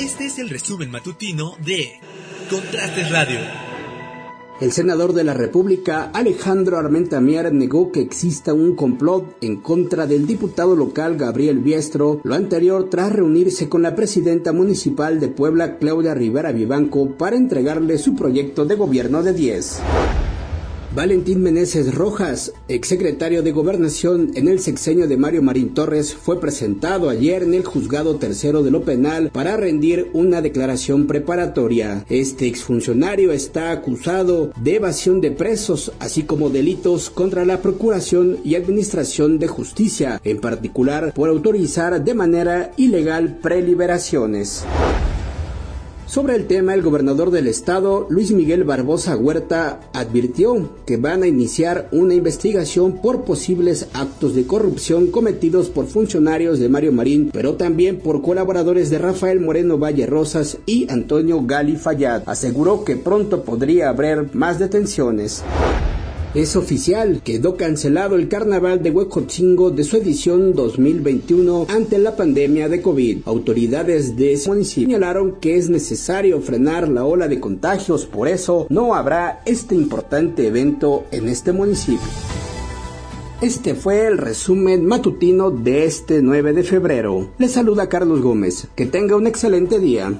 Este es el resumen matutino de Contrastes Radio. El senador de la República, Alejandro Armenta Mier, negó que exista un complot en contra del diputado local Gabriel Biestro, lo anterior tras reunirse con la presidenta municipal de Puebla, Claudia Rivera Vivanco, para entregarle su proyecto de gobierno de 10. Valentín Meneses Rojas, exsecretario de Gobernación en el sexenio de Mario Marín Torres, fue presentado ayer en el juzgado tercero de lo penal para rendir una declaración preparatoria. Este exfuncionario está acusado de evasión de presos, así como delitos contra la Procuración y Administración de Justicia, en particular por autorizar de manera ilegal preliberaciones. Sobre el tema, el gobernador del estado, Luis Miguel Barbosa Huerta, advirtió que van a iniciar una investigación por posibles actos de corrupción cometidos por funcionarios de Mario Marín, pero también por colaboradores de Rafael Moreno Valle Rosas y Antonio Gali Fayad. Aseguró que pronto podría haber más detenciones. Es oficial, quedó cancelado el carnaval de Huecotzingo de su edición 2021 ante la pandemia de COVID. Autoridades de ese municipio señalaron que es necesario frenar la ola de contagios, por eso no habrá este importante evento en este municipio. Este fue el resumen matutino de este 9 de febrero. Le saluda Carlos Gómez. Que tenga un excelente día.